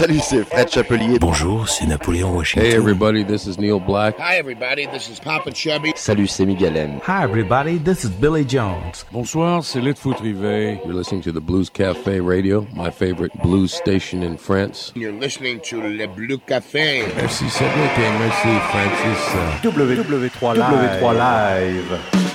Salut, c'est Fred Chapelier. Bonjour, c'est Napoléon Washington. Hey everybody, this is Neil Black. Hi everybody, this is Papa Chubby. Salut, c'est Miguel M. Hi everybody, this is Billy Jones. Bonsoir, c'est Litfoot Rivet. You're listening to the Blues Cafe Radio, my favorite blues station in France. You're listening to Le Blue Café. Merci Cédric et merci Francis. W3 Live. W3 Live.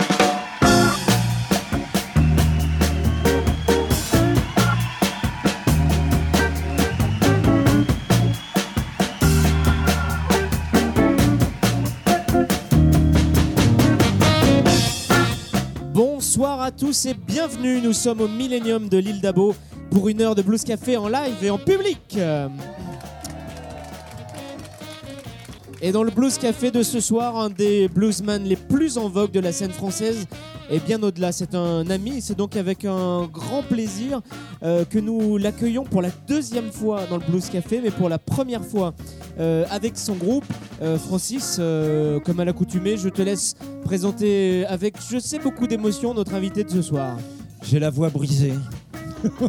Tous et bienvenue. Nous sommes au Millennium de l'île d'Abo pour une heure de Blues Café en live et en public. Et dans le Blues Café de ce soir, un des bluesmen les plus en vogue de la scène française et bien au-delà. C'est un ami, c'est donc avec un grand plaisir euh, que nous l'accueillons pour la deuxième fois dans le Blues Café, mais pour la première fois euh, avec son groupe. Euh, Francis, comme à l'accoutumée, je te laisse présenter avec, je sais, beaucoup d'émotion notre invité de ce soir. J'ai la voix brisée.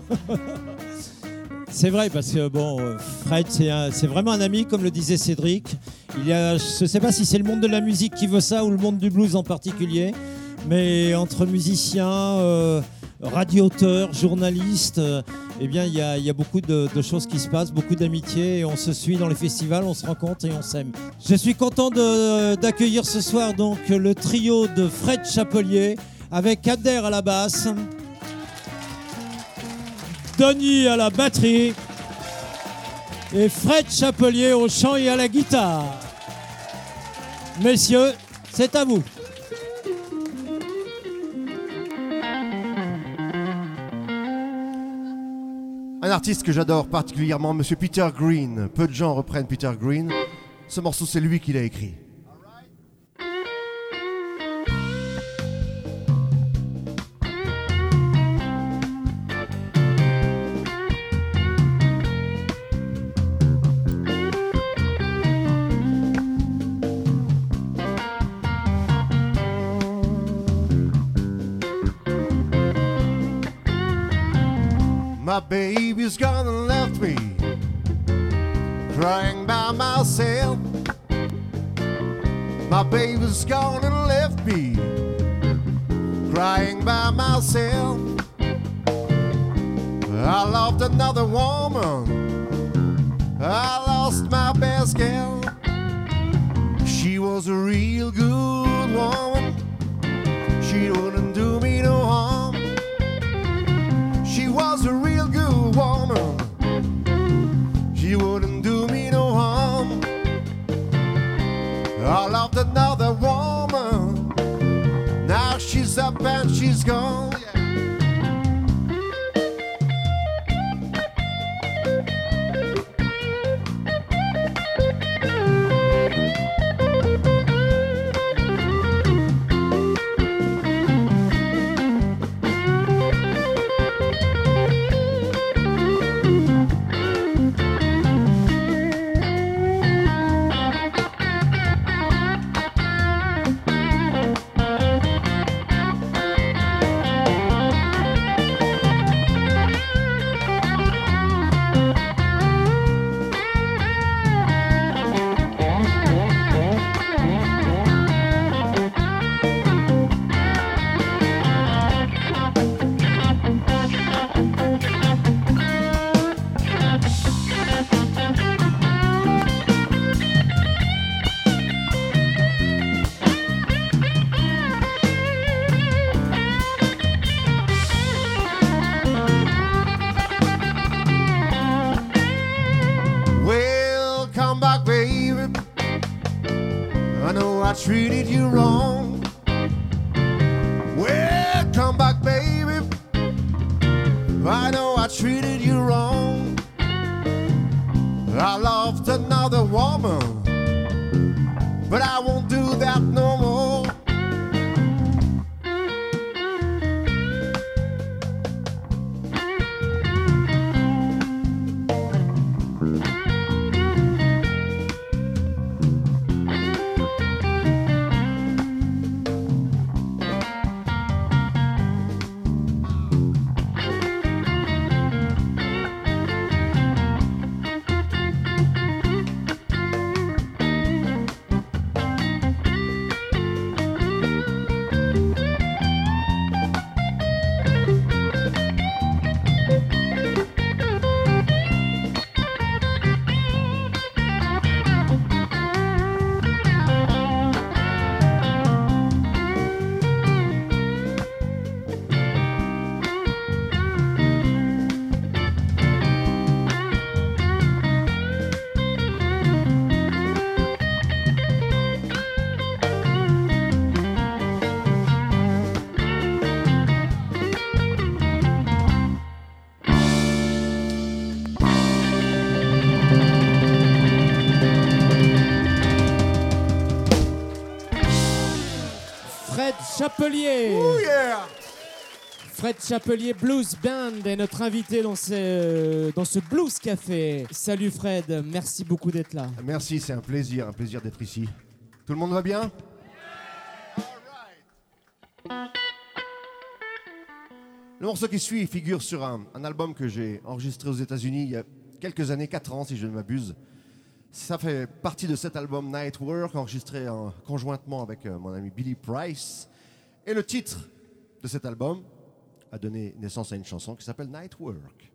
c'est vrai parce que bon, Fred, c'est vraiment un ami, comme le disait Cédric. Je ne sais pas si c'est le monde de la musique qui veut ça ou le monde du blues en particulier, mais entre musiciens, euh, radioteurs, journalistes, euh, eh bien, il y a, beaucoup de, choses qui se passent, beaucoup d'amitié, et on se suit dans les festivals, on se rencontre et on s'aime. Je suis content d'accueillir ce soir donc le trio de Fred Chapelier avec Abder à la basse. Denis à la batterie et Fred Chapelier au chant et à la guitare. Messieurs, c'est à vous. Un artiste que j'adore particulièrement, Monsieur Peter Green. Peu de gens reprennent Peter Green. Ce morceau, c'est lui qui l'a écrit. Baby's gone and left me, crying by myself. I loved another woman, I lost my best girl. She was a real she's gone. Chapelier. Yeah Fred Chapelier Blues Band est notre invité dans ce, dans ce Blues Café. Salut Fred, merci beaucoup d'être là. Merci, c'est un plaisir, un plaisir d'être ici. Tout le monde va bien? Le morceau qui suit figure sur un, un album que j'ai enregistré aux États-Unis il y a quelques années, 4 ans si je ne m'abuse. Ça fait partie de cet album Night Work, enregistré en- conjointement avec euh, mon ami Billy Price. Et le titre de cet album a donné naissance à une chanson qui s'appelle Night Work.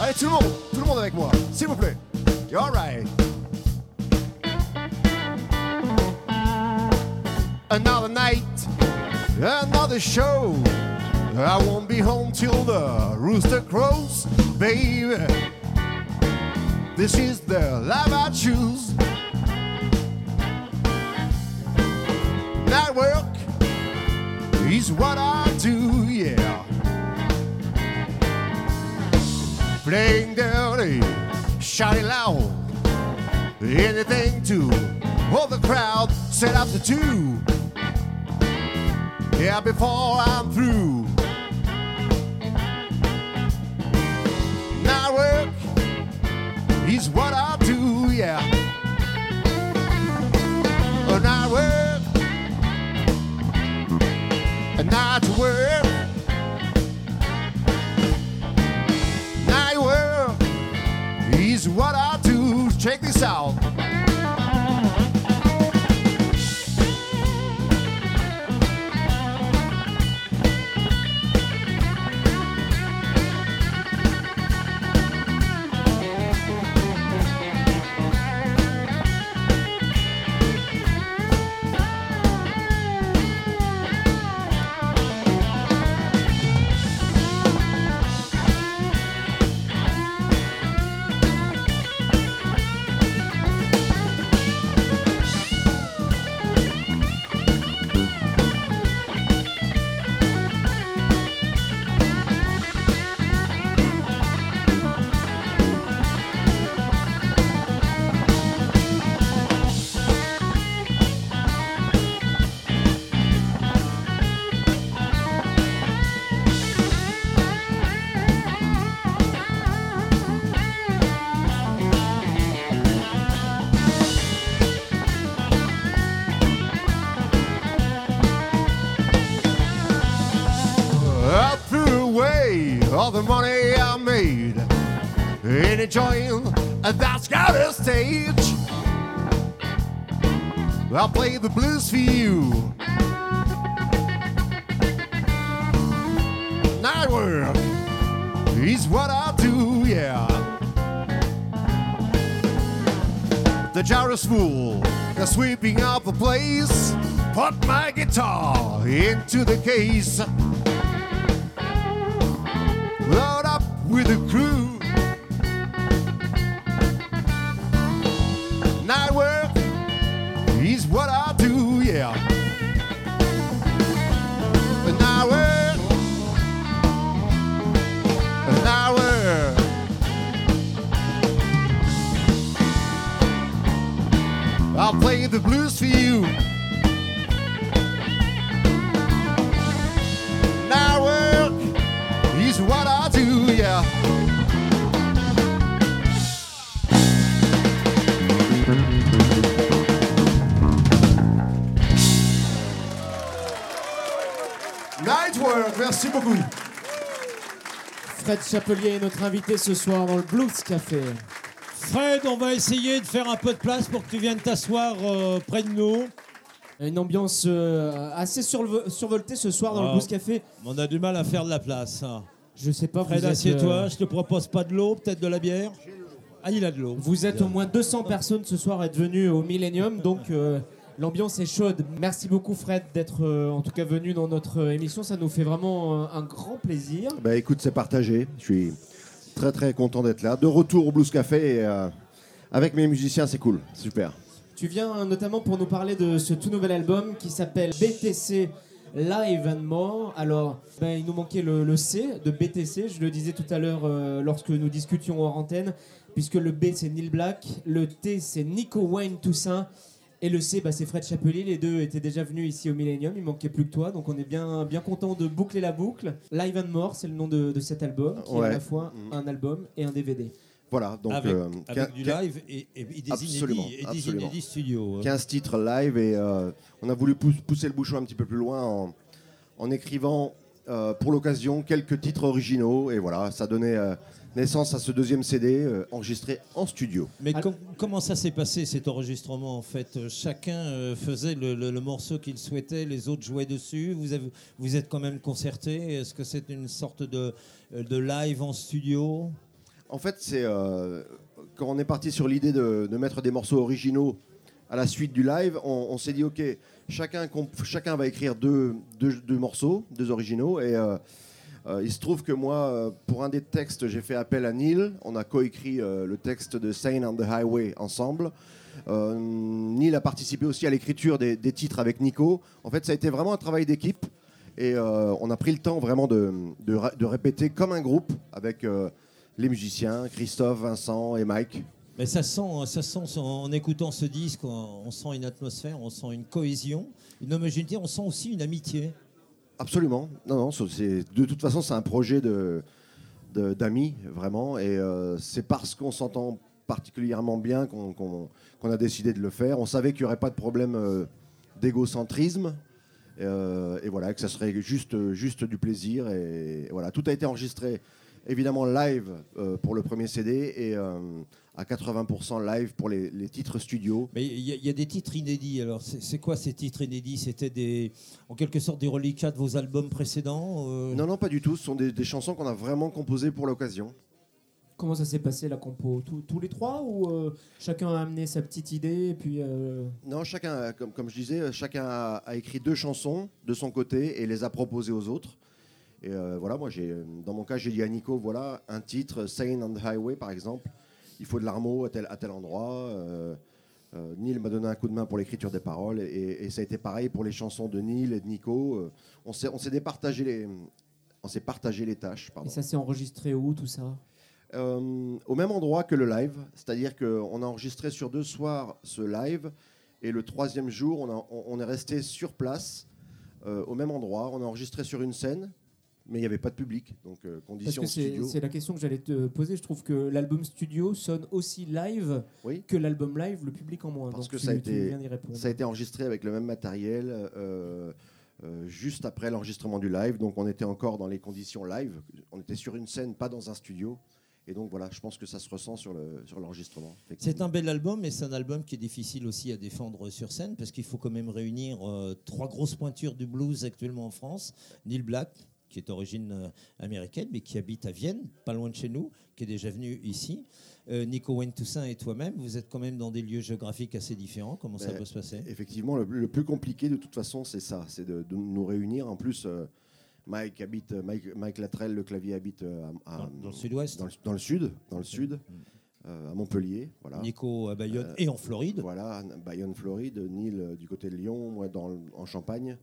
Allez, tout le monde, tout le monde avec moi, s'il vous plaît. You're right. Another night, another show. I won't be home till the rooster crows, baby. This is the life I choose. Night work is what I do, yeah. playing dirty, shouting loud, anything to hold the crowd set up to do. Yeah, before I'm through. Night work is what I do, yeah. Oh, a night work, a night work. Night work is what I do. Check this out. Stage. I'll play the blues for you. Night work is what I do, yeah. The gyrus fool, they're sweeping up the place. Put my guitar into the case. Load up with the crew. Is what I do, yeah. Night work, night work. I'll play the blues for you. Beaucoup. Fred Chapelier est notre invité ce soir dans le Blues Café. Fred, on va essayer de faire un peu de place pour que tu viennes t'asseoir euh, près de nous. Une ambiance euh, assez survo- survoltée ce soir dans le Ah. Blues Café. On a du mal à faire de la place. hein. Je sais pas, Fred, vous êtes, assieds-toi. euh, Je te propose pas de l'eau, peut-être de la bière. Ah, il a de l'eau. Vous êtes au moins 200 personnes ce soir à être venues au Millennium, donc euh, l'ambiance est chaude. Merci beaucoup Fred d'être euh, en tout cas venu dans notre euh, émission, ça nous fait vraiment euh, un grand plaisir. Bah écoute, c'est partagé. Je suis très très content d'être là. De retour au Blues Café et, euh, avec mes musiciens, c'est cool, super. Tu viens notamment pour nous parler de ce tout nouvel album qui s'appelle BTC Live and More. Alors, ben, il nous manquait le, le C de BTC, je le disais tout à l'heure euh, lorsque nous discutions hors antenne, puisque le B c'est Neil Black, le T c'est Nico Wayne Toussaint. Et le C, bah, c'est Fred Chapelier. Les deux étaient déjà venus ici au Millennium. Il manquait plus que toi. Donc on est bien, bien content de boucler la boucle. Live and More, c'est le nom de, de cet album, qui est à la fois Mhm. un album et un DVD. Voilà, donc avec, euh, avec du live et, et- et des Absolument, inédits, et des absolument. inédits studio. hein. 15 titres live et euh, on a voulu pou- pousser le bouchon un petit peu plus loin en, en écrivant euh, pour l'occasion quelques titres originaux et voilà, ça donnait euh, naissance à ce deuxième CD euh, enregistré en studio. Mais com- comment ça s'est passé cet enregistrement en fait? Chacun euh, faisait le, le- le morceau qu'il souhaitait, les autres jouaient dessus. Vous avez, vous êtes quand même concerté? Est-ce que c'est une sorte de, de live en studio? En fait, c'est euh, quand on est parti sur l'idée de, de mettre des morceaux originaux à la suite du live, on, on s'est dit ok, chacun, va écrire deux, morceaux, deux originaux, et euh, euh, il se trouve que moi, euh, pour un des textes, j'ai fait appel à Neil. On a coécrit le texte de Sane on the Highway ensemble. Neil a participé aussi à l'écriture des, titres avec Nico. En fait, ça a été vraiment un travail d'équipe. Et on a pris le temps vraiment de, répéter comme un groupe avec les musiciens, Christophe, Vincent et Mike. Mais ça sent, ça sent en écoutant ce disque, on, sent une atmosphère, on sent une cohésion, une homogénéité, on sent aussi une amitié. Absolument. Non, non, de toute façon, c'est un projet de, d'amis, vraiment. Et euh, c'est parce qu'on s'entend particulièrement bien qu'on, a décidé de le faire. On savait qu'il n'y aurait pas de problème euh, d'égocentrisme. Euh, et voilà, que ça serait juste, juste du plaisir. Et, voilà, tout a été enregistré évidemment live pour le premier CD et à 80% live pour les, les titres studio. Mais il y, a- il y a des titres inédits. Alors, c'est quoi ces titres inédits? C'était des, en quelque sorte des reliquats de vos albums précédents euh, Non, non, pas du tout. Ce sont des, des chansons qu'on a vraiment composées pour l'occasion. Comment ça s'est passé la compo? Tous- Tous les trois ou euh, chacun a amené sa petite idée et puis euh, Non, chacun, comme, comme je disais, chacun a, a écrit deux chansons de son côté et les a proposées aux autres. Et euh, voilà, moi, j'ai, dans mon cas, j'ai dit à Nico, voilà, un titre, Sane on the Highway, par exemple. Il faut de l'armo à tel, à tel endroit. Euh, euh, Neil m'a donné un coup de main pour l'écriture des paroles et, et ça a été pareil pour les chansons de Neil et de Nico. Euh, on s'est, on s'est départagé les, on s'est partagé les tâches. Pardon. et ça s'est enregistré où tout ça? Euh, au même endroit que le live, c'est-à-dire qu'on a enregistré sur deux soirs ce live, et le troisième jour, on, a- on- on est resté sur place, au même endroit, on a enregistré sur une scène, mais il n'y avait pas de public, donc euh, Parce conditions que c'est studio. c'est la question que j'allais te poser. Je trouve que l'album studio sonne aussi live Oui. que l'album live, le public en moins. Parce Donc que tu- ça a, été, ça a été enregistré avec le même matériel euh, euh, juste après l'enregistrement du live, donc on était encore dans les conditions live, on était sur une scène, pas dans un studio, et donc voilà, je pense que ça se ressent sur le- sur l'enregistrement. C'est un bel album, mais c'est un album qui est difficile aussi à défendre sur scène parce qu'il faut quand même réunir euh, trois grosses pointures du blues actuellement en France. Neil Black, qui est d'origine euh, américaine, mais qui habite à Vienne, pas loin de chez nous, qui est déjà venu ici. Euh, Nico Wayne Toussaint et toi-même, vous êtes quand même dans des lieux géographiques assez différents. Comment ça Ben, peut se passer? Effectivement, le, le plus compliqué de toute façon, c'est ça, c'est de, de nous réunir. En plus, euh, Mike habite, Mike, Mike Latrell, le clavier habite à- à- Dans- dans le sud-ouest. dans le, dans le sud, dans le sud, euh, à Montpellier, voilà. Nico à Bayonne Euh, et en Floride. Voilà, Bayonne, Floride, Neil euh, du côté de Lyon, moi dans, en Champagne,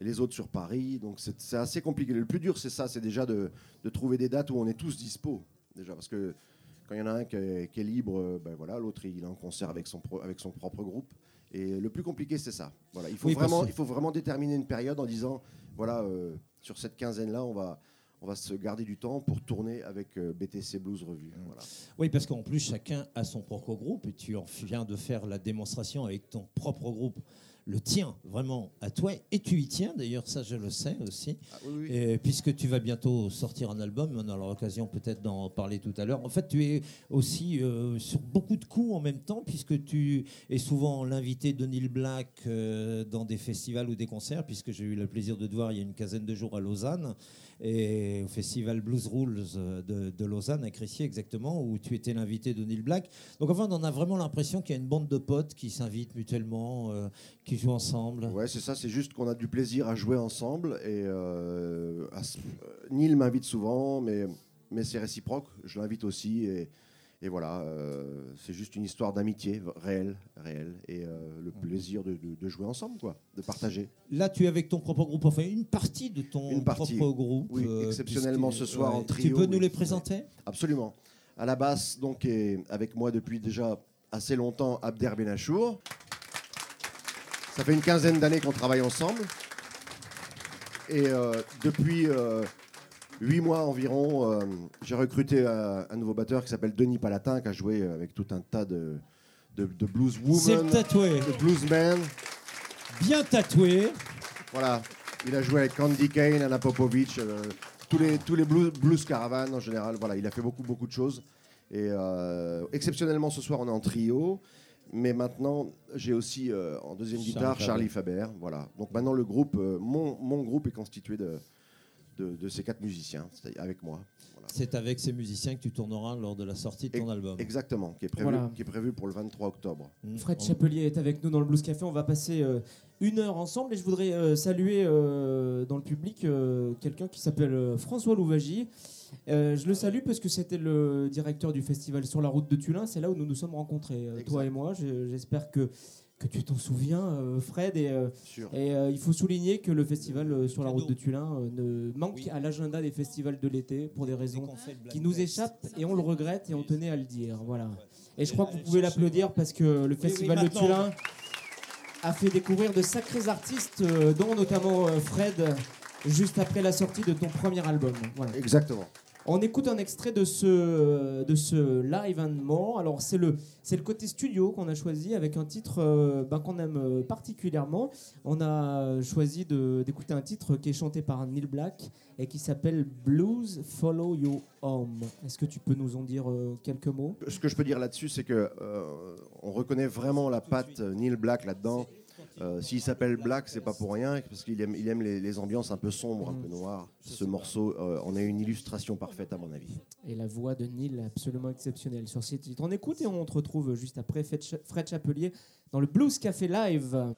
et les autres sur Paris. Donc c'est assez compliqué. Le plus dur, c'est ça, c'est déjà de, de trouver des dates où on est tous dispo, déjà, parce que quand il y en a un qui est, qui est libre, euh, ben voilà, l'autre il est en concert avec son, pro- avec son propre groupe. Et le plus compliqué, c'est ça. Voilà, il faut Oui, vraiment, que- il faut vraiment déterminer une période en disant, voilà, euh, sur cette quinzaine-là, on va, on va se garder du temps pour tourner avec euh, BTC Blues Revue. Voilà. Oui, parce qu'en plus, chacun a son propre groupe et tu en viens de faire la démonstration avec ton propre groupe, le tien, vraiment à toi. Et tu y tiens, d'ailleurs, ça je le sais aussi. Ah, oui, oui. Et puisque tu vas bientôt sortir un album, on aura l'occasion peut-être d'en parler tout à l'heure. En fait, tu es aussi euh, sur beaucoup de coups en même temps, puisque tu es souvent l'invité de Neil Black euh, dans des festivals ou des concerts, puisque j'ai eu le plaisir de te voir il y a une quinzaine de jours à Lausanne, et au festival Blues Rules euh, de, Lausanne, à Crissier exactement, où tu étais l'invité de Neil Black. Donc enfin, on a vraiment l'impression qu'il y a une bande de potes qui s'invitent mutuellement, euh, qui jouent ensemble. Ouais, c'est ça, c'est juste qu'on a du plaisir à jouer ensemble. Et euh, Neil m'invite souvent, mais, mais c'est réciproque. Je l'invite aussi. Et, Et voilà, euh, c'est juste une histoire d'amitié réelle, réelle, et euh, le plaisir de, de- de jouer ensemble, quoi, de partager. Là, tu es avec ton propre groupe, enfin une partie de ton Une partie, propre groupe. oui, euh, exceptionnellement ce soir en Tu trio, peux nous oui. les présenter? Absolument. À la basse, donc, est avec moi depuis déjà assez longtemps, Abder Benachour. Ça fait une quinzaine d'années qu'on travaille ensemble. Et depuis huit mois environ, euh, j'ai recruté un, un nouveau batteur qui s'appelle Denis Palatin, qui a joué avec tout un tas de, de, de blues women, tatoué, de bluesmen. bien tatoué. Voilà. Il a joué avec Candy Kane, Anna Popovic, euh, tous les, tous les blues, blues en général. Voilà, il a fait beaucoup, beaucoup de choses. Et euh, exceptionnellement, ce soir, on est en trio. Mais maintenant, j'ai aussi euh, en deuxième Charlie guitare Faber. Charlie Faber. Voilà. Donc maintenant, le groupe, euh, mon, mon groupe est constitué de, de, de ces quatre musiciens, c'est-à-dire avec moi. Voilà. C'est avec ces musiciens que tu tourneras lors de la sortie de ton album. Exactement, qui est, prévu, Voilà. qui est prévu pour le 23 octobre. Mm. Fred On- Chapelier est avec nous dans le Blues Café. On va passer euh, une heure ensemble et je voudrais euh, saluer euh, dans le public euh, quelqu'un qui s'appelle François Louvagie. Euh, je le salue parce que c'était le directeur du festival sur la route de Tulin. C'est là où nous nous sommes rencontrés, euh, toi et moi. Je- J'espère que, que tu t'en souviens, euh, Fred. Et, euh, Sûr. et euh, il faut souligner que le festival euh, sur la route de Tulin euh, ne manque Oui. à l'agenda des festivals de l'été pour des raisons qui nous échappent et on le regrette et on tenait à le dire. Voilà. Et je crois que vous pouvez l'applaudir parce que le festival de. Tulin a fait découvrir de sacrés artistes, euh, dont notamment euh, Fred, juste après la sortie de ton premier album. Voilà. Exactement. On écoute un extrait de ce, de ce Live and More. Alors, c'est le, c'est le côté studio qu'on a choisi avec un titre euh, ben, qu'on aime euh, particulièrement. On a choisi de- d'écouter un titre qui est chanté par Neil Black et qui s'appelle Blues Follow You Home. Est-ce que tu peux nous en dire euh, quelques mots? Ce que je peux dire là-dessus, c'est que euh, on reconnaît vraiment la patte Neil Black là-dedans. Euh, S'il s'appelle Black, c'est pas pour rien, parce qu'il aime, il aime les, les ambiances un peu sombres, un peu noires. Ce morceau, euh, on a une illustration parfaite à mon avis. Et la voix de Neil est absolument exceptionnelle sur ces titres. On écoute et on te retrouve juste après Fred Chapelier dans le Blues Café Live.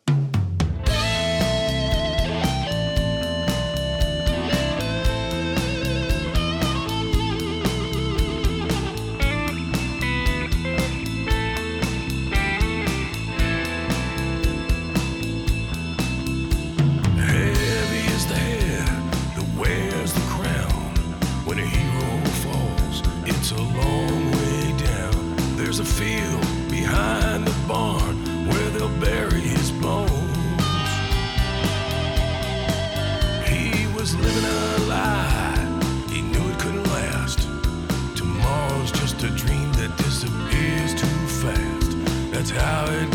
That's how it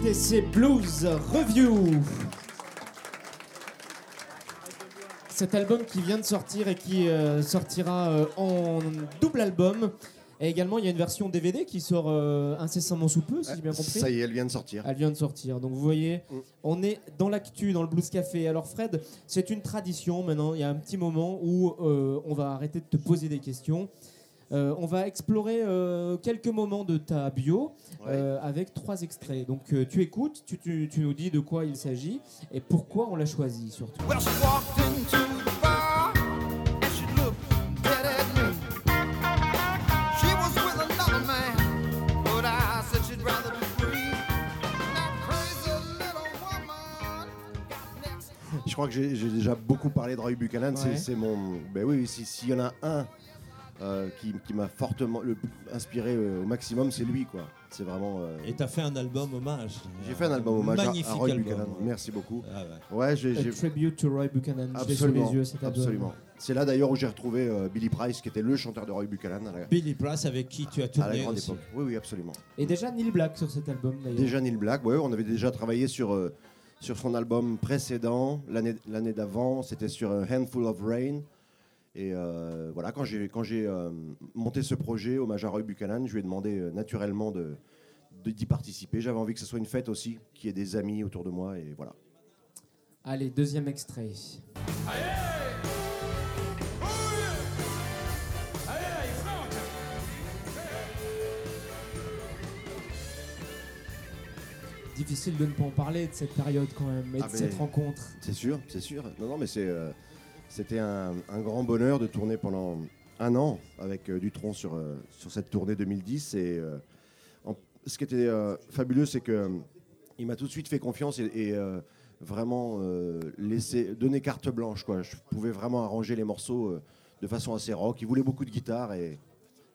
BTC Blues Review. Cet album qui vient de sortir et qui euh, sortira euh, en double album. Et également, il y a une version DVD qui sort euh, incessamment sous peu, si j'ai bien compris. Ça y est, elle vient de sortir. Elle vient de sortir. Donc vous voyez, Mm. on est dans l'actu, dans le Blues Café. Alors Fred, c'est une tradition maintenant. Il y a un petit moment où on va arrêter de te poser des questions. Euh, on va explorer euh, quelques moments de ta bio euh, avec trois extraits. Donc euh, tu écoutes, tu, tu- tu nous dis de quoi il s'agit et pourquoi on l'a choisi surtout. Well, she walked into the bar and she looked dead at me. She was with another man, but I said she'd rather be free. That crazy little woman got next. Je crois que j'ai déjà beaucoup parlé de Roy Buchanan. c'est- Ouais. C'est mon. Ben oui, si- s'il y en a un euh, qui, qui m'a fortement le, inspiré euh, au maximum, c'est lui, quoi. C'est vraiment. euh, Et t'as fait un album hommage. j'ai fait un album hommage à- Magnifique à Roy album. Buchanan. Merci beaucoup. Ah ouais. Ouais, j'ai. A j'ai- tribute to Roy Buchanan. Absolument, les yeux cet album. absolument. C'est là d'ailleurs où j'ai retrouvé euh, Billy Price, qui était le chanteur de Roy Buchanan à la, Billy Price avec qui tu as à la tourné grande aussi. époque. Oui, oui, absolument. Et déjà Neil Black sur cet album d'ailleurs. Déjà Neil Black, ouais, on avait déjà travaillé sur, euh, sur son album précédent, l'année l'année d'avant, c'était sur euh, Handful of Rain. Et euh, voilà, quand j'ai quand j'ai euh, monté ce projet, hommage à Roy Buchanan, je lui ai demandé euh, naturellement de de- d'y participer. J'avais envie que ce soit une fête aussi, qu'il y ait des amis autour de moi, et voilà. Allez, deuxième extrait. Difficile de ne pas en parler de cette période quand même, et Ah, de mais- cette rencontre. C'est sûr, c'est sûr. Non, non, mais c'est, c'était un, grand bonheur de tourner pendant un an avec euh, Dutronc sur, euh, sur cette tournée 2010. Et euh, ce qui était fabuleux, c'est que il m'a tout de suite fait confiance et, vraiment euh, laissé, donné carte blanche. Quoi. Je pouvais vraiment arranger les morceaux de façon assez rock. Il voulait beaucoup de guitare et,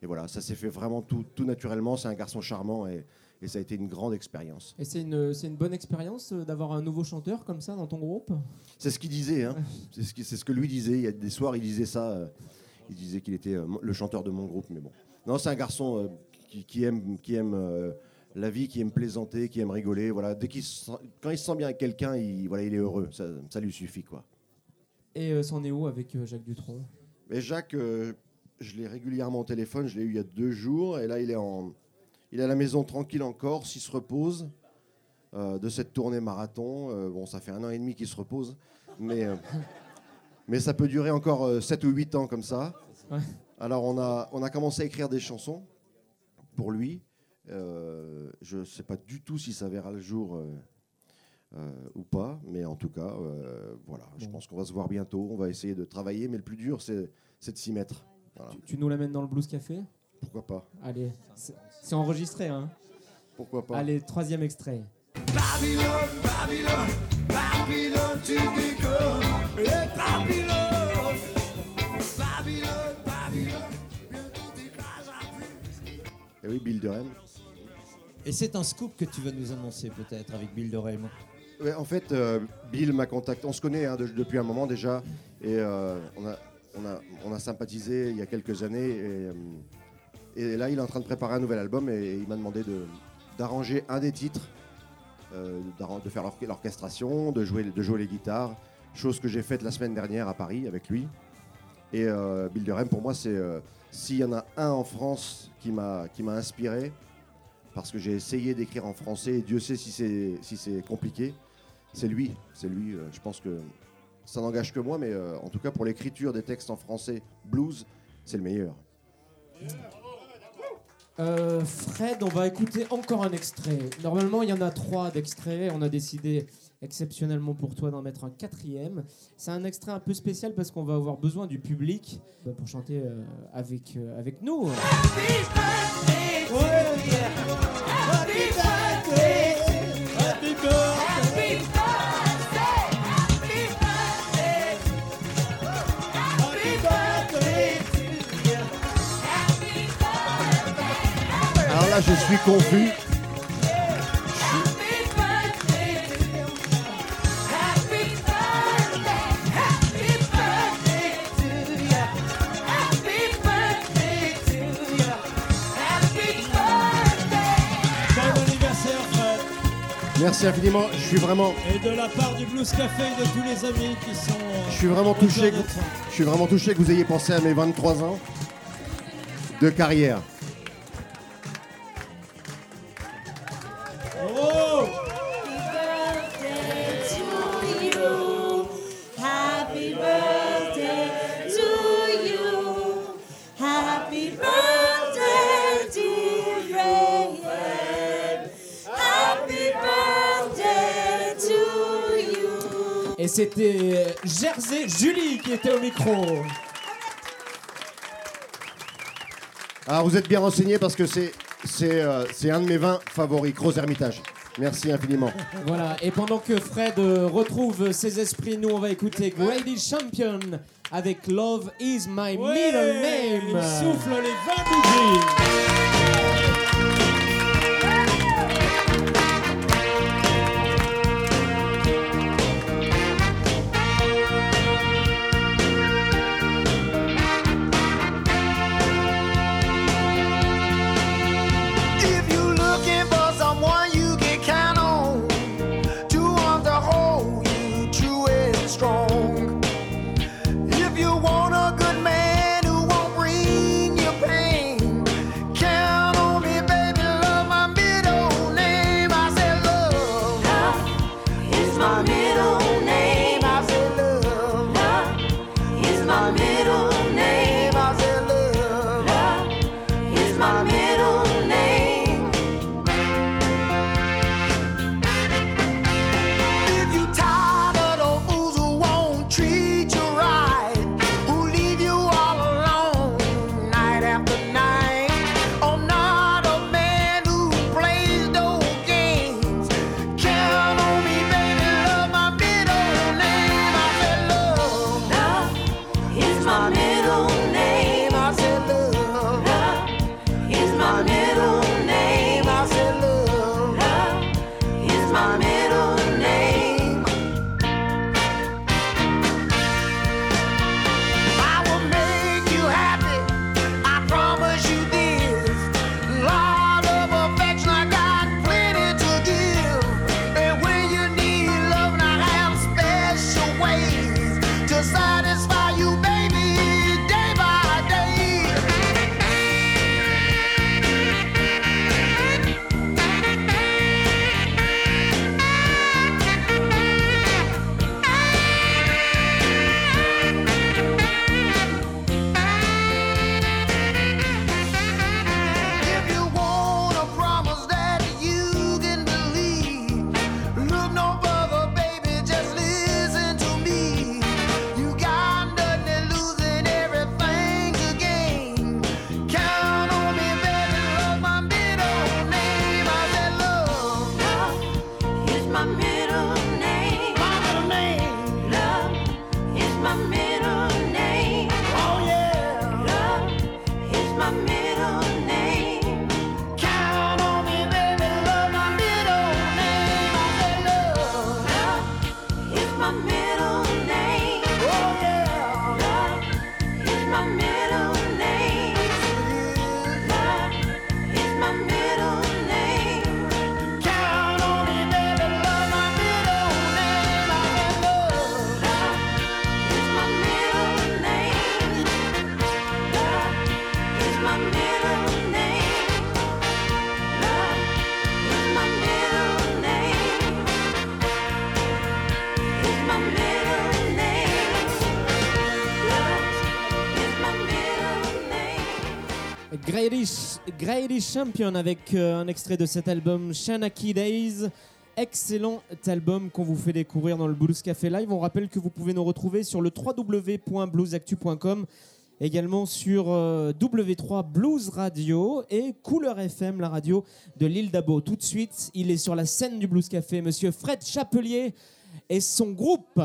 et voilà, ça s'est fait vraiment tout, tout naturellement. C'est un garçon charmant et, et ça a été une grande expérience. Et c'est une, c'est une bonne expérience euh, d'avoir un nouveau chanteur comme ça dans ton groupe? C'est ce qu'il disait, hein. c'est ce, que lui disait. Il y a des soirs, il disait ça. euh, il disait qu'il était euh, le chanteur de mon groupe, mais bon. Non, c'est un garçon qui, qui aime, qui aime la vie, qui aime plaisanter, qui aime rigoler. Voilà, dès qu'il quand il se sent bien avec quelqu'un, il, voilà, il est heureux. Ça, ça lui suffit, quoi. Et euh, c'en est où avec euh, Jacques Dutronc? Mais Jacques, euh, je l'ai régulièrement au téléphone. Je l'ai eu il y a deux jours, et là, il est en, il est à la maison tranquille en Corse. Il se repose euh, de cette tournée marathon. Euh, bon, ça fait un an et demi qu'il se repose, mais euh, mais ça peut durer encore 7 ou 8 ans comme ça. Ouais. Alors, on a, on a commencé à écrire des chansons pour lui. Je ne sais pas du tout si ça verra le jour ou pas, mais en tout cas, voilà, je pense qu'on va se voir bientôt. On va essayer de travailler, mais le plus dur, c'est c'est de s'y mettre. Voilà. tu, tu nous l'amènes dans le Blues Café? Pourquoi pas Allez, c'est enregistré hein Pourquoi pas Allez, troisième extrait. Babylone, Babylone, Babylone to the core. Hey, Babylone, Babylone, Babylone. Bientôt t'écrases à plus. Eh oui, Bill Durham. Et c'est un scoop que tu vas nous annoncer peut-être avec Bill Dorem. Ouais, en fait, euh, Bill m'a contacté. On se connaît hein, de- depuis un moment déjà. Et euh, on, a, on, a, on a sympathisé il y a quelques années. Et, euh, et là, il est en train de préparer un nouvel album. Et il m'a demandé de- d'arranger un des titres euh, de faire l'or- l'orchestration, de jouer, de jouer les guitares, chose que j'ai faite la semaine dernière à Paris avec lui. Et euh, Bill Durham, pour moi, c'est euh, s'il y en a un en France qui m'a inspiré, parce que j'ai essayé d'écrire en français, et Dieu sait si c'est si compliqué, c'est lui. C'est lui. euh, je pense que ça n'engage que moi, mais en tout cas pour l'écriture des textes en français blues, c'est le meilleur. Euh, Fred, on va écouter encore un extrait. Normalement, il y en a trois d'extraits. On a décidé exceptionnellement pour toi d'en mettre un quatrième. C'est un extrait un peu spécial parce qu'on va avoir besoin du public euh, pour chanter euh, avec, euh, avec nous. Je suis confus. Bon anniversaire, Fred. Merci infiniment. Je suis vraiment, Et de la part du Blues Café et de tous les amis qui sont. euh, je suis vraiment touché. que-. Je suis vraiment touché que vous ayez pensé à mes 23 ans de carrière. C'était Jersey Julie qui était au micro. Alors vous êtes bien renseigné parce que c'est c'est euh, c'est un de mes vins favoris, Gros Hermitage. Merci infiniment. Voilà, et pendant que Fred euh, retrouve ses esprits, nous on va écouter Grady Champion avec Love is my Ouais, middle name. Il souffle les 20 bougies. Grady, Champion avec euh, un extrait de cet album Shanaki Days. Excellent album qu'on vous fait découvrir dans le Blues Café Live. On rappelle que vous pouvez nous retrouver sur le www.bluesactu.com, également sur euh, W3 Blues Radio et Couleur FM, la radio de l'île d'Abo. Tout de suite, il est sur la scène du Blues Café, monsieur Fred Chapelier et son groupe.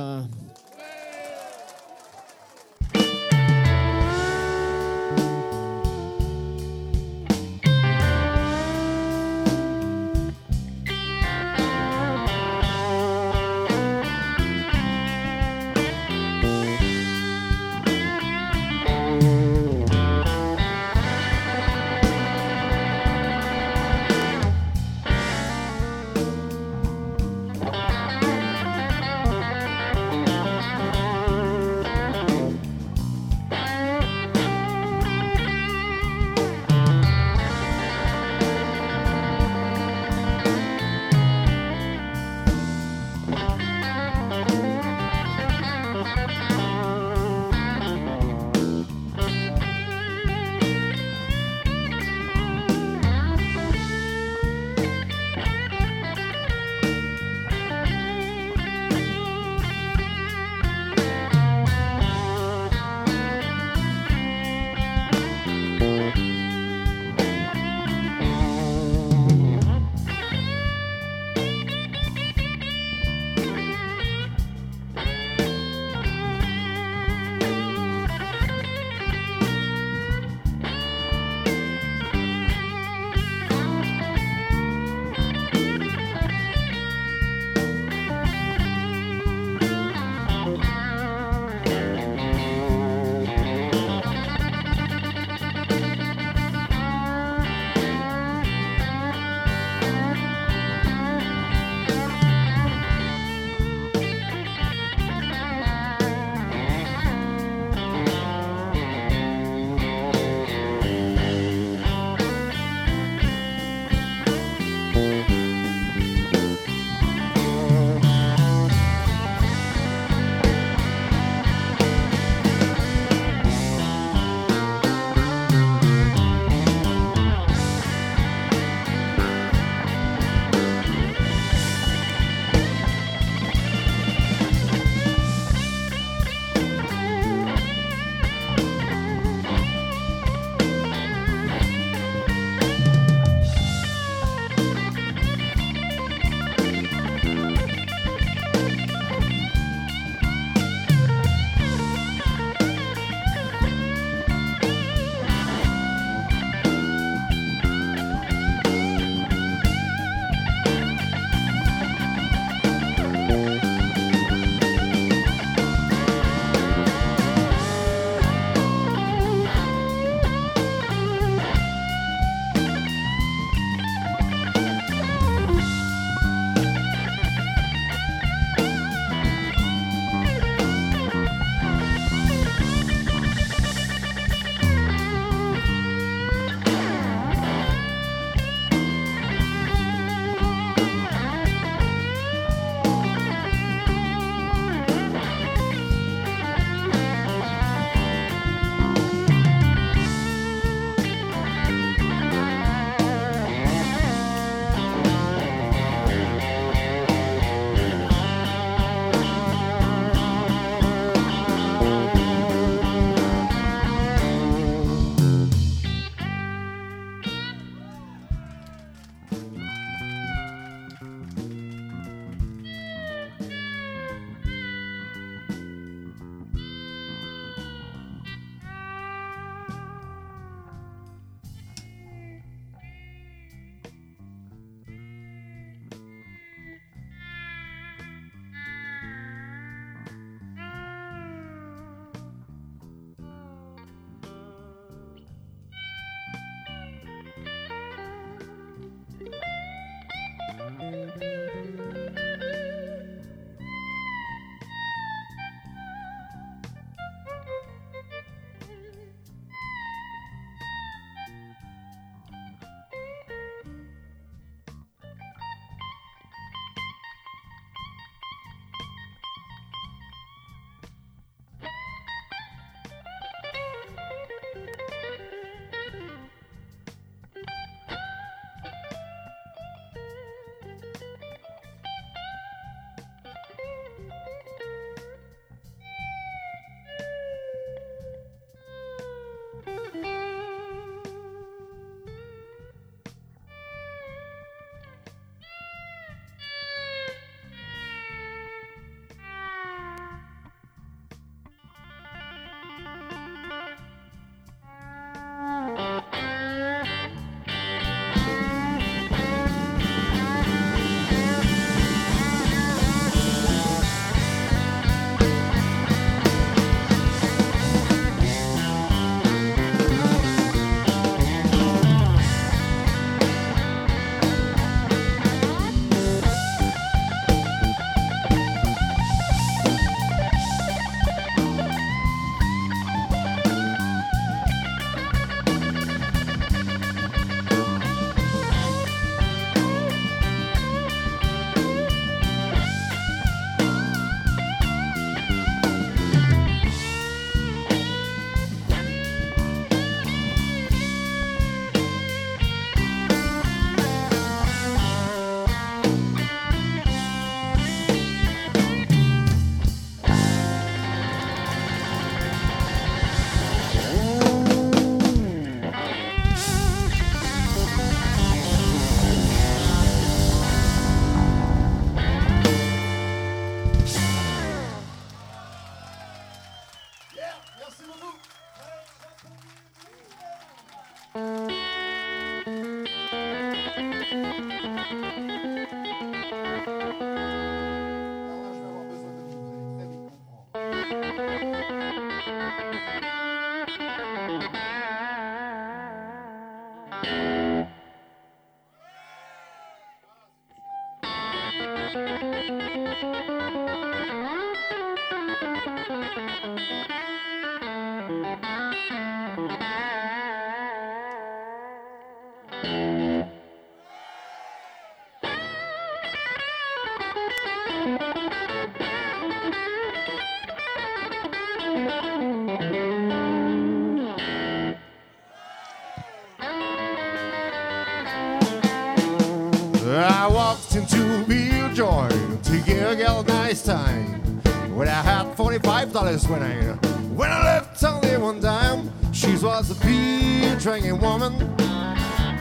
$45 when I when I left only one dime. She was a beer drinking woman.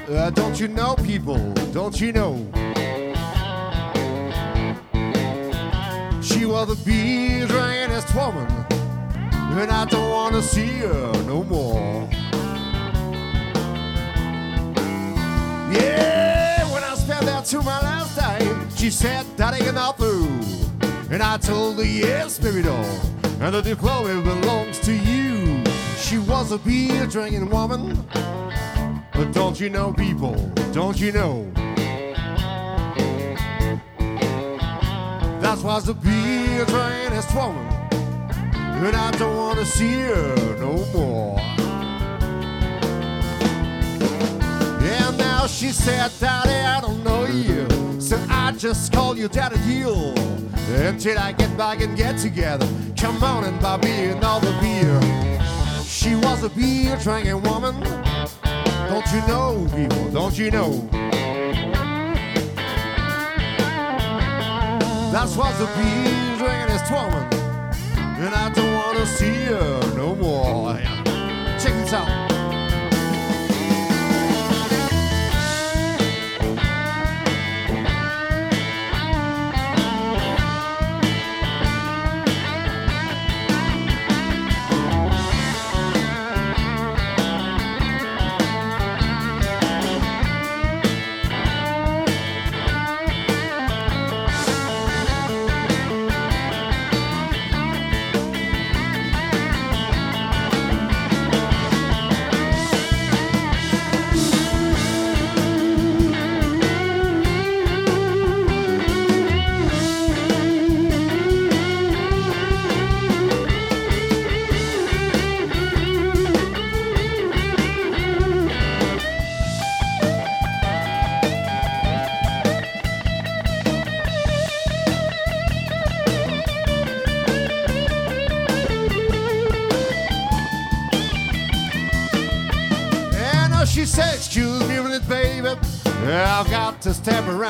Uh, don't you know, people? Don't you know? She was a beer drinkingest woman, and I don't want to see her no more. Yeah, when I spent that to my last time, she said that ain't enough. And I told her, yes, baby doll, and the diploma belongs to you. She was a beer drinking woman, but don't you know, people, don't you know? That was a beer drinkingest woman, and I don't want to see her no more. And now she said, Daddy, I don't know you. So I just call you Daddy Deal. Until I get back and get together. Come on and buy me another beer. She was a beer drinking woman. Don't you know, people? Don't you know? That was a beer drinkingest woman. And I don't want to see her no more. Check this out.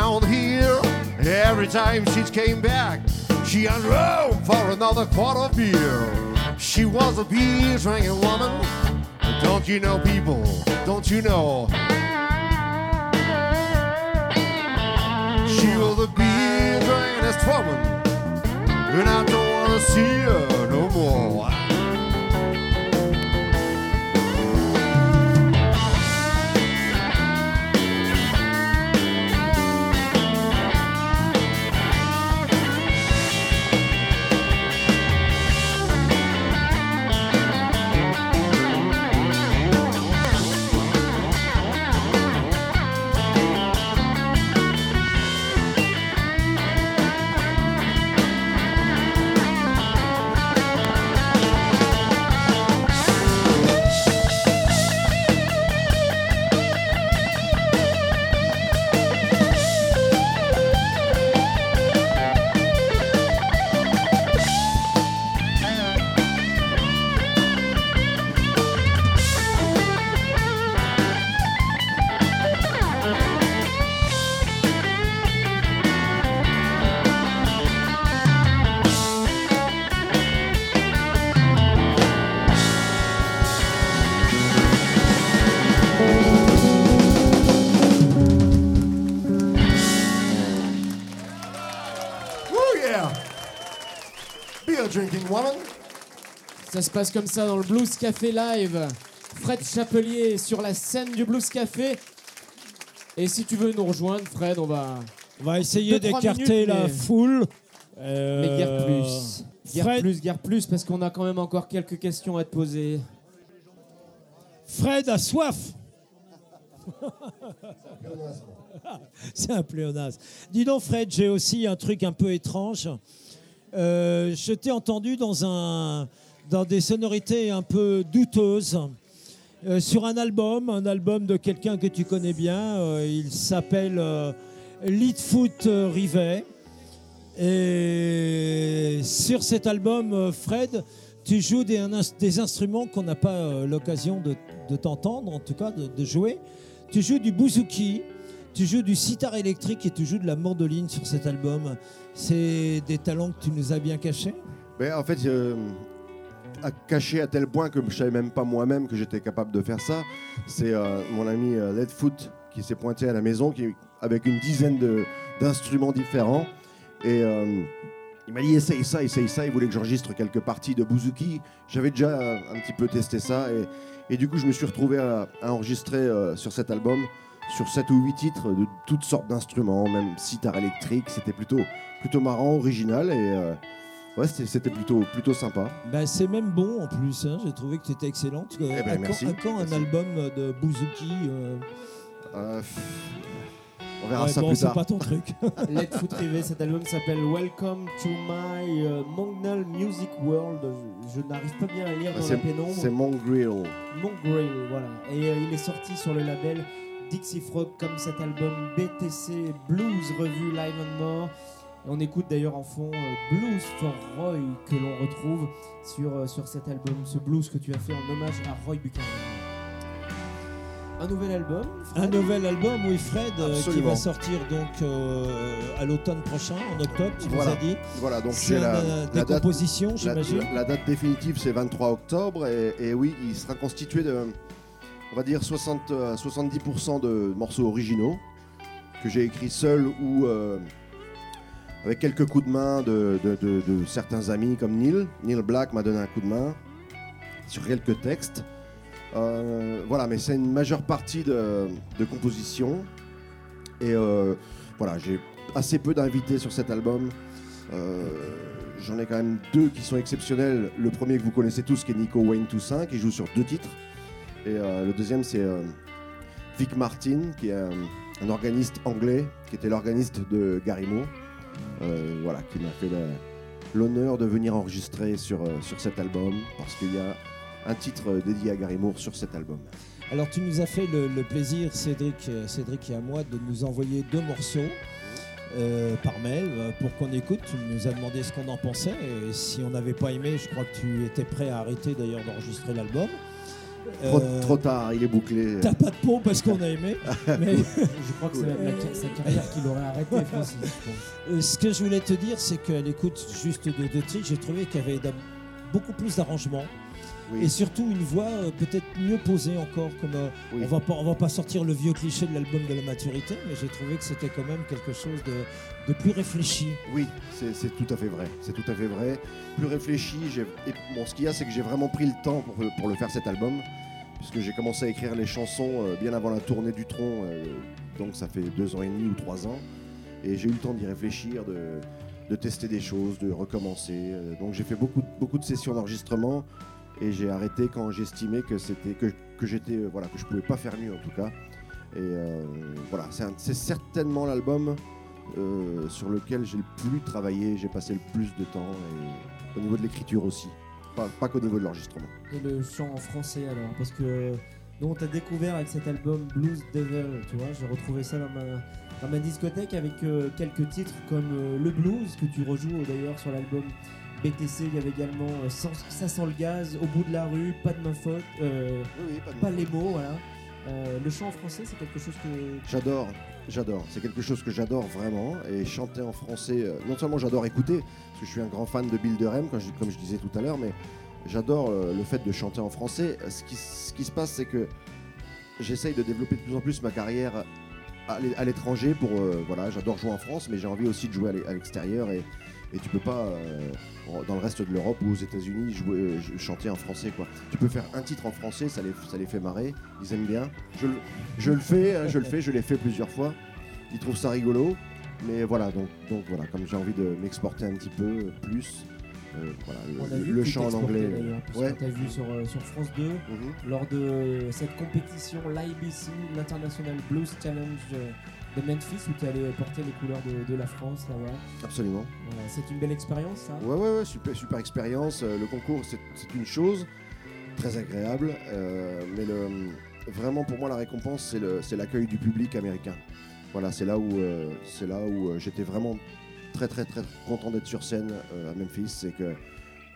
Around here. Every time she came back, she unrolled for another quart of beer. She was a beer drinking woman. Don't you know, people? Don't you know? She was a beer drinkingest woman. And I don't want to see her no more. Drinking woman. Ça se passe comme ça dans le Blues Café Live. Fred Chapelier sur la scène du Blues Café. Et si tu veux nous rejoindre, Fred, on va. On va essayer d'écarter la mais- foule. Euh, Mais guerre plus. Guerre Fred, plus, guerre plus, parce qu'on a quand même encore quelques questions à te poser. Fred a soif. C'est un pléonasme. Dis donc, Fred, j'ai aussi un truc un peu étrange. Euh, je t'ai entendu dans, des sonorités un peu douteuses. euh, sur un album, un album de quelqu'un que tu connais bien. euh, il s'appelle Leadfoot Rivet. Et sur cet album, Fred, tu joues des, instruments qu'on n'a pas l'occasion de, de t'entendre, en tout cas de, de jouer. Tu joues du bouzouki, tu joues du sitar électrique et tu joues de la mandoline sur cet album. C'est des talents que tu nous as bien cachés Mais en fait, euh, à caché à tel point que je savais même pas moi-même que j'étais capable de faire ça. C'est euh, mon ami euh, Leadfoot qui s'est pointé à la maison qui, avec une dizaine d'instruments différents. Et euh, il m'a dit essaye ça, essaye ça. Il voulait que j'enregistre quelques parties de bouzouki. J'avais déjà un petit peu testé ça. Et, du coup, je me suis retrouvé à, enregistrer sur cet album, sur 7 ou 8 titres, de toutes sortes d'instruments, même sitar électrique. C'était plutôt, plutôt marrant, original. Et euh, ouais, c'était- c'était plutôt, plutôt sympa. Bah, c'est même bon en plus, hein. j'ai trouvé que tu étais excellente. Eh ben, à, quand, merci. à quand un album de bouzouki euh, Euh, on verra ouais, ça bon, plus c'est tard. pas ton truc. Let Foot Rivet, cet album s'appelle Welcome to my euh, Mongnal Music World. Je, je n'arrive pas bien à lire dans la C'est pénombre. c'est Mongrel. Mongrel, voilà. Et euh, il est sorti sur le label Dixie Frog comme cet album BTC Blues Revue Live and More. Et on écoute d'ailleurs en fond euh, Blues for Roy que l'on retrouve sur, euh, sur cet album, ce blues que tu as fait en hommage à Roy Buchanan. Un nouvel album Un nouvel album, oui, Fred, euh, qui va sortir donc euh, à l'automne prochain, en octobre, tu Voilà. nous as dit. Voilà, donc C'est la, la date. j'imagine. la- la date définitive, c'est 23 octobre. Et, et oui, il sera constitué de, on va dire, 60, euh, 70% de morceaux originaux que j'ai écrits seul ou euh, avec quelques coups de main de, certains amis comme Neil. Neil Black m'a donné un coup de main sur quelques textes. Euh, voilà, mais c'est une majeure partie de, composition. Et euh, voilà, j'ai assez peu d'invités sur cet album. Euh, J'en ai quand même deux qui sont exceptionnels. Le premier que vous connaissez tous, qui est Nico Wayne Toussaint, qui joue sur deux titres. Et euh, le deuxième, c'est euh, Vic Martin, qui est un, organiste anglais, qui était l'organiste de Gary. Euh, voilà, qui m'a fait l'honneur de venir enregistrer sur, cet album, parce qu'il y a un titre dédié à Gary sur cet album. Alors, tu nous as fait le, plaisir, Cédric, Cédric et à moi, de nous envoyer deux morceaux par mail pour qu'on écoute. Tu nous as demandé ce qu'on en pensait. Et si on n'avait pas aimé, je crois que tu étais prêt à arrêter d'ailleurs d'enregistrer l'album. Trop, Euh, trop tard, il est bouclé. T'as pas de peau parce qu'on a aimé. mais Je crois que c'est même la sa carrière qu'il aurait arrêté, Francis. Euh, ce que je voulais te dire, c'est qu'à l'écoute juste de deux titres, j'ai trouvé qu'il y avait beaucoup plus d'arrangements. Oui. Et surtout une voix euh, peut-être mieux posée encore. Comme, euh, Oui. on va pas, on va pas sortir le vieux cliché de l'album de la maturité, mais j'ai trouvé que c'était quand même quelque chose de, de plus réfléchi. Oui, c'est tout à fait vrai. C'est tout à fait vrai. Plus réfléchi. Et bon, ce qu'il y a, c'est que j'ai vraiment pris le temps pour, le- pour le faire cet album, puisque j'ai commencé à écrire les chansons euh, bien avant la tournée du Tronc, donc ça fait deux ans et demi ou trois ans, et j'ai eu le temps d'y réfléchir, de, de tester des choses, de recommencer. donc j'ai fait beaucoup, beaucoup de sessions d'enregistrement, et j'ai arrêté quand j'estimais que c'était que, que j'étais euh, voilà que je pouvais pas faire mieux en tout cas. Et euh, voilà, c'est certainement l'album euh, sur lequel j'ai le plus travaillé, j'ai passé le plus de temps, et au niveau de l'écriture aussi, pas, qu'au niveau de l'enregistrement. Et le chant en français alors Parce que nous on t'a découvert avec cet album Blues Devil, tu vois, j'ai retrouvé ça dans ma, dans ma discothèque avec quelques titres comme Le Blues que tu rejoues d'ailleurs sur l'album BTC, il y avait également euh, Sans- Ça sent le gaz, Au bout de la rue, Pas de main faute, euh, Oui, oui, pas de pas les mots, voilà. Euh, le chant en français c'est quelque chose que... J'adore, j'adore. C'est quelque chose que j'adore vraiment. Et chanter en français, euh, non seulement j'adore écouter, parce que je suis un grand fan de Bill Durham, comme je, comme je disais tout à l'heure, mais j'adore euh, le fait de chanter en français. Ce qui, ce qui se passe, c'est que j'essaye de développer de plus en plus ma carrière à l'é- à l'étranger. Pour voilà, j'adore jouer en France, mais j'ai envie aussi de jouer à l'extérieur. Et, et tu peux pas, euh, dans le reste de l'Europe ou aux États-Unis, jouer, euh, chanter en français. Quoi. Tu peux faire un titre en français, ça les, ça les fait marrer. Ils aiment bien. Je, le- je le fais, hein, je le fais, je l'ai fait plusieurs fois. Ils trouvent ça rigolo. Mais voilà, donc, donc voilà, comme j'ai envie de m'exporter un petit peu plus, euh, voilà, le, tu chant en anglais. Ouais. t'a vu sur, euh, sur France 2 Mhm. lors de cette compétition, l'IBC, l'International Blues Challenge de Memphis, où tu allé porter les couleurs de, de la France là-bas. Absolument. Voilà, c'est une belle expérience, ça. Ouais, ouais, ouais, super, super expérience. Euh, Le concours, c'est une chose très agréable, euh, mais le, vraiment pour moi, la récompense, c'est l'accueil du public américain. Voilà, c'est là où, euh, là où euh, j'étais vraiment très, très, très content d'être sur scène euh, à Memphis. C'est que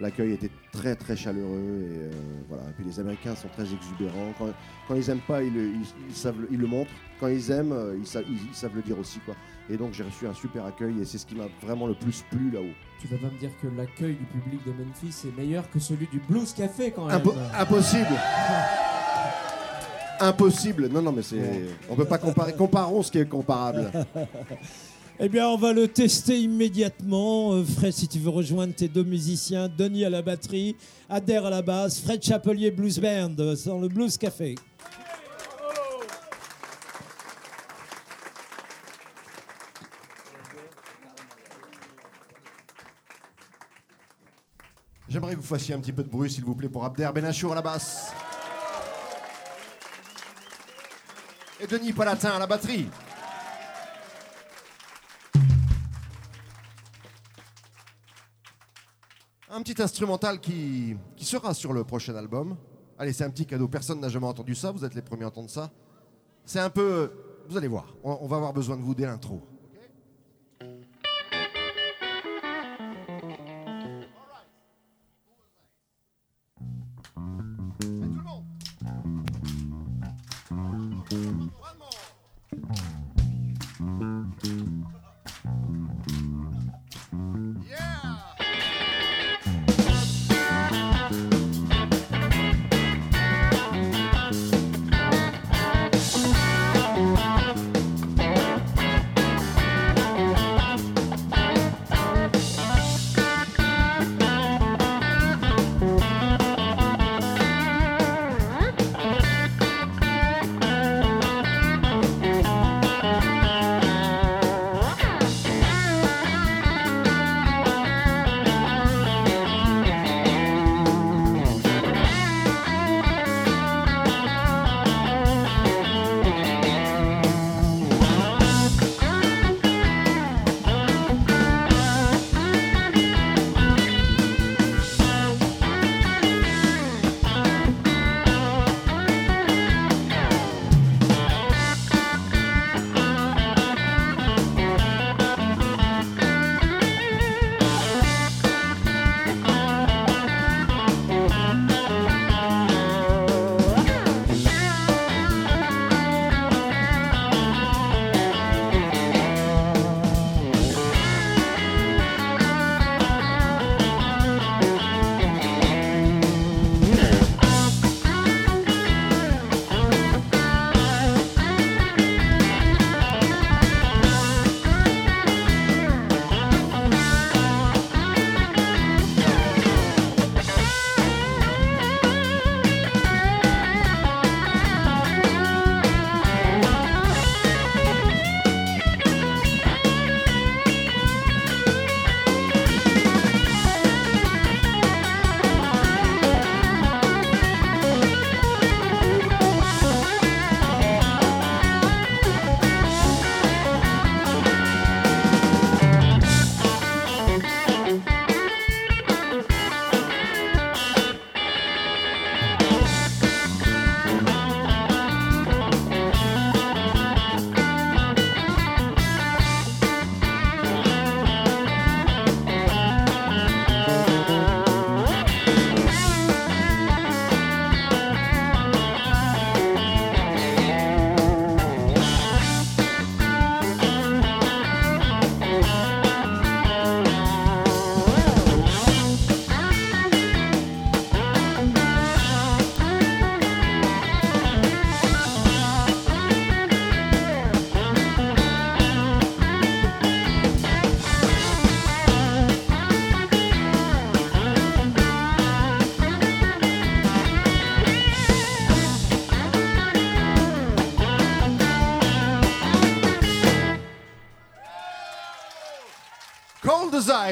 l'accueil était très, très chaleureux et euh, voilà. Et puis les Américains sont très exubérants. Quand, quand ils aiment pas, ils, le- ils- ils savent, ils le montrent. Quand ils aiment, euh, ils, savent, ils- ils savent le dire aussi, quoi. Et donc j'ai reçu un super accueil et c'est ce qui m'a vraiment le plus plu là-haut. Tu vas pas me dire que l'accueil du public de Memphis est meilleur que celui du Blues Café quand même. Impo- impossible. Impossible. Non, non, mais c'est. On peut pas comparer. Comparons ce qui est comparable. Eh bien, on va le tester immédiatement. Euh, Fred, si tu veux rejoindre tes deux musiciens, Denis à la batterie, Adair à la basse, Fred Chapelier Blues Band euh, dans le Blues Café. J'aimerais que vous fassiez un petit peu de bruit, s'il vous plaît, pour Abder Benachour à la basse. Et Denis Palatin à la batterie. Un petit instrumental qui, sera sur le prochain album. Allez, c'est un petit cadeau. Personne n'a jamais entendu ça. Vous êtes les premiers à entendre ça. C'est un peu. Vous allez voir. On, on va avoir besoin de vous dès l'intro.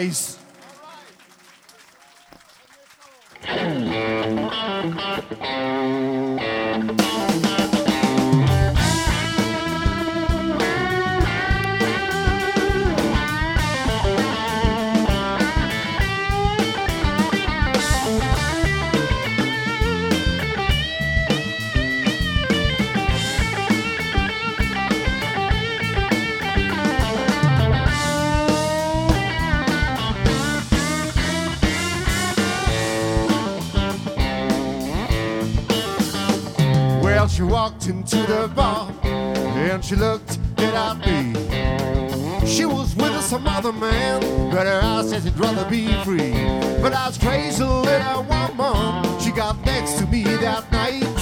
eyes into the bar and she looked at me. She was with some other man, but her eyes said she'd rather be free. But I was crazy little woman. She got next to me that night.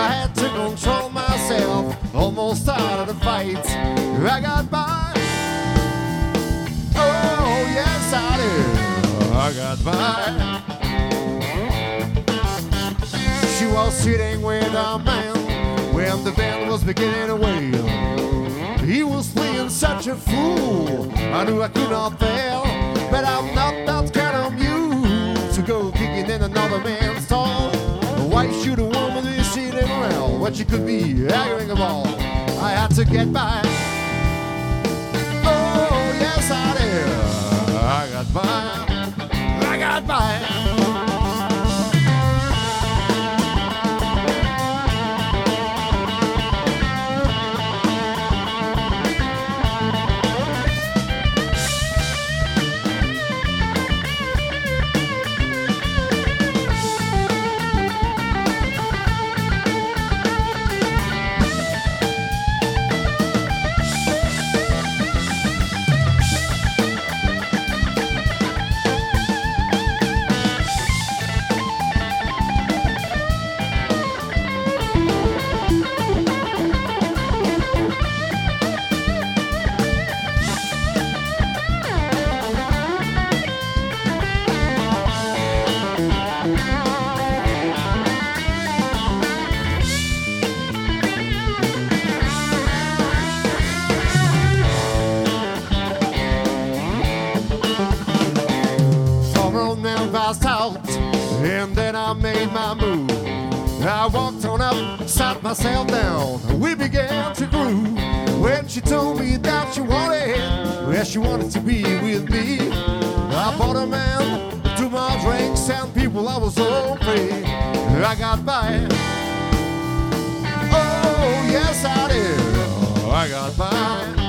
I had to control myself, almost out of the fight. I got by. Oh, yes, I did. I got by. She was sitting with a man when the band was beginning to wail. He was playing such a fool. I knew I could not fail, but I'm not that kind of mule to go kicking in another man's stall. Why should a woman be sitting around when she could be arguing a ball? I had to get by. Oh yes, I did. I got by. I got by. Myself down. We began to groove. When she told me that she wanted, well, she wanted to be with me. I bought a man, two more drinks, and people I was so free. I got by. Oh, yes, I did. I got by.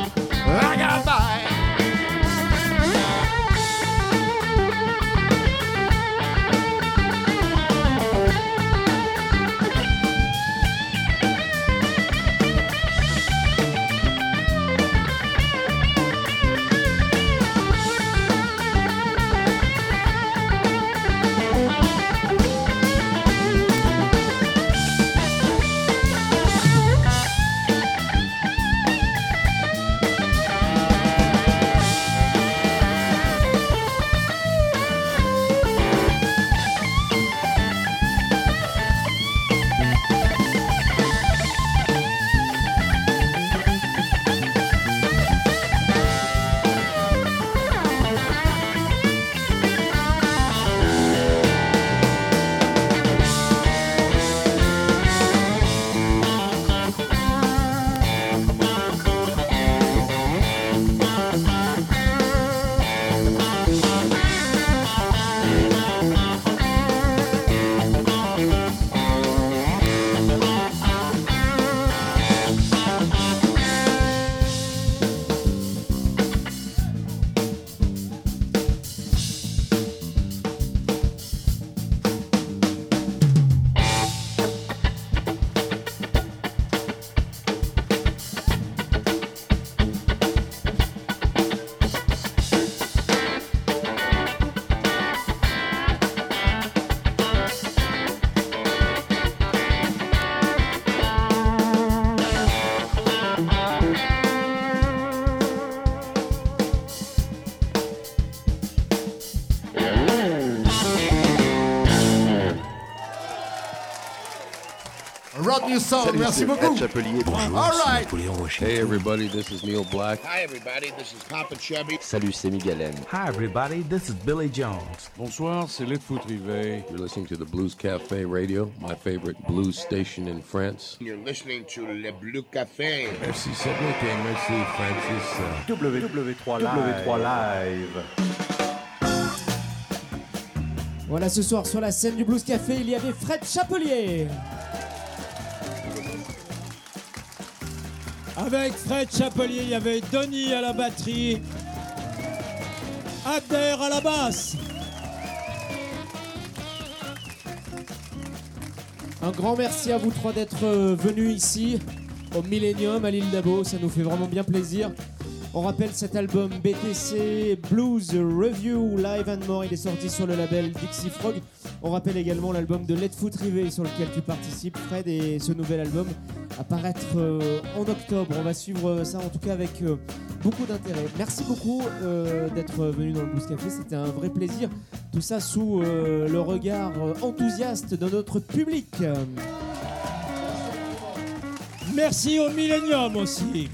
Brand new song. Salut, Merci c'est beaucoup. Fred Chapelier. All right. Hey, everybody, this is Neil Black. Hi, everybody. This is Papa Chubby. Salut, c'est Miguel M. Hi, everybody. This is Billy Jones. Bonsoir, c'est Litfoot Rivet. You're listening to the Blues Cafe Radio, my favorite blues station in France. You're listening to Le Blue Café. Merci Cédric et merci Francis. W3 Live. W3 Live. Voilà, ce soir sur la scène du Blues Café, il y avait Fred Chapelier. Avec Fred Chapelier, il y avait Donny à la batterie, Abder à la basse. Un grand merci à vous trois d'être euh, venus ici au Millennium à l'île d'Abo, ça nous fait vraiment bien plaisir. On rappelle cet album BTC Blues Review Live and More, il est sorti sur le label Dixie Frog. On rappelle également l'album de Let Foot Rivet sur lequel tu participes Fred et ce nouvel album apparaître euh, en octobre. On va suivre ça en tout cas avec euh, beaucoup d'intérêt. Merci beaucoup euh, d'être venu dans le Blues Café, c'était un vrai plaisir. Tout ça sous le regard enthousiaste de notre public. Merci au Millennium aussi.